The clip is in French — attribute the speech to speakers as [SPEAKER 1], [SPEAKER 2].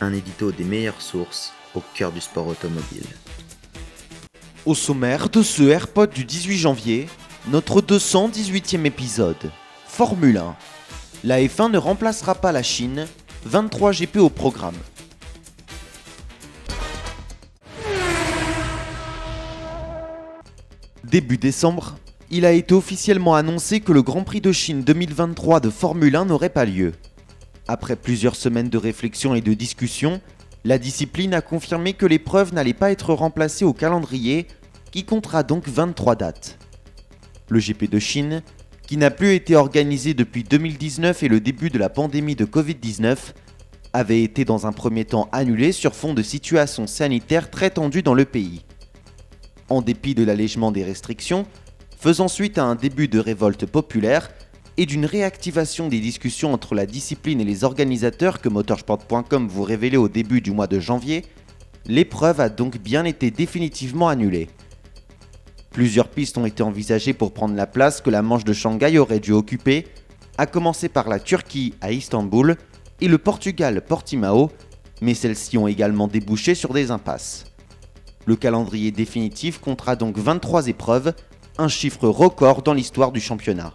[SPEAKER 1] Un édito des meilleures sources au cœur du sport automobile.
[SPEAKER 2] Au sommaire de ce AirPod du 18 janvier, notre 218e épisode. Formule 1. La F1 ne remplacera pas la Chine, 23 GP au programme. Début décembre, il a été officiellement annoncé que le Grand Prix de Chine 2023 de Formule 1 n'aurait pas lieu. Après plusieurs semaines de réflexion et de discussion, la discipline a confirmé que l'épreuve n'allait pas être remplacée au calendrier, qui comptera donc 23 dates. Le GP de Chine, qui n'a plus été organisé depuis 2019 et le début de la pandémie de Covid-19, avait été dans un premier temps annulé sur fond de situation sanitaire très tendue dans le pays. En dépit de l'allègement des restrictions, faisant suite à un début de révolte populaire et d'une réactivation des discussions entre la discipline et les organisateurs que motorsport.com vous révélait au début du mois de janvier, l'épreuve a donc bien été définitivement annulée. Plusieurs pistes ont été envisagées pour prendre la place que la manche de Shanghai aurait dû occuper, à commencer par la Turquie à Istanbul et le Portugal Portimao, mais celles-ci ont également débouché sur des impasses. Le calendrier définitif comptera donc 23 épreuves, un chiffre record dans l'histoire du championnat.